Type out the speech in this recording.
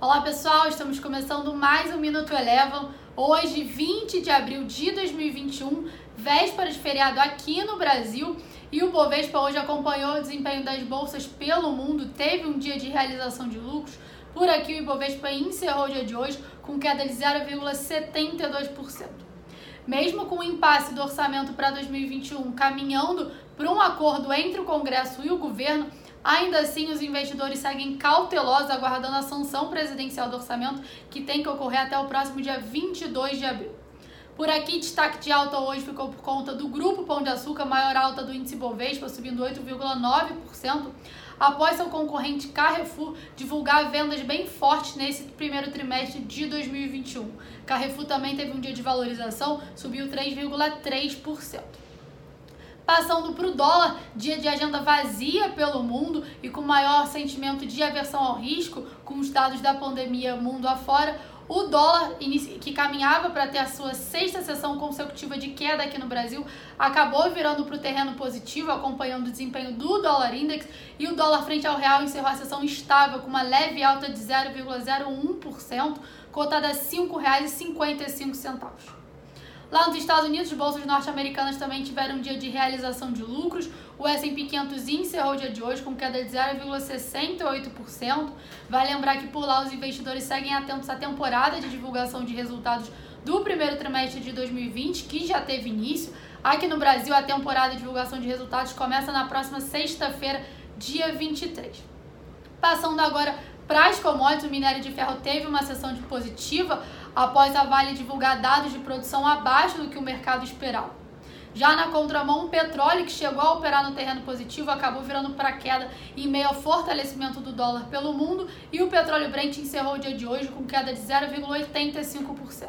Olá pessoal, estamos começando mais um Minuto Elevam. Hoje, 20 de abril de 2021, véspera de feriado aqui no Brasil. E o Bovespa hoje acompanhou o desempenho das bolsas pelo mundo, teve um dia de realização de lucros. Por aqui, o Ibovespa encerrou o dia de hoje com queda de 0,72%. Mesmo com o impasse do orçamento para 2021 caminhando para um acordo entre o Congresso e o governo, Ainda assim, os investidores seguem cautelosos aguardando a sanção presidencial do orçamento, que tem que ocorrer até o próximo dia 22 de abril. Por aqui, destaque de alta hoje ficou por conta do Grupo Pão de Açúcar, maior alta do índice Bovespa, subindo 8,9%, após seu concorrente Carrefour divulgar vendas bem fortes nesse primeiro trimestre de 2021. Carrefour também teve um dia de valorização, subiu 3,3%. Passando para o dólar, dia de agenda vazia pelo mundo e com maior sentimento de aversão ao risco, com os dados da pandemia mundo afora, o dólar, que caminhava para ter a sua sexta sessão consecutiva de queda aqui no Brasil, acabou virando para o terreno positivo, acompanhando o desempenho do dólar index, e o dólar frente ao real encerrou a sessão estável, com uma leve alta de 0,01%, cotada a R$ 5,55. Lá nos Estados Unidos, bolsas norte-americanas também tiveram um dia de realização de lucros. O S&P 500 encerrou o dia de hoje com queda de 0,68%. Vai lembrar que por lá os investidores seguem atentos à temporada de divulgação de resultados do primeiro trimestre de 2020, que já teve início. Aqui no Brasil, a temporada de divulgação de resultados começa na próxima sexta-feira, dia 23. Passando agora para as commodities, o minério de ferro teve uma sessão de positiva após a Vale divulgar dados de produção abaixo do que o mercado esperava. Já na contramão, o petróleo, que chegou a operar no terreno positivo, acabou virando para queda em meio ao fortalecimento do dólar pelo mundo e o petróleo Brent encerrou o dia de hoje com queda de 0,85%.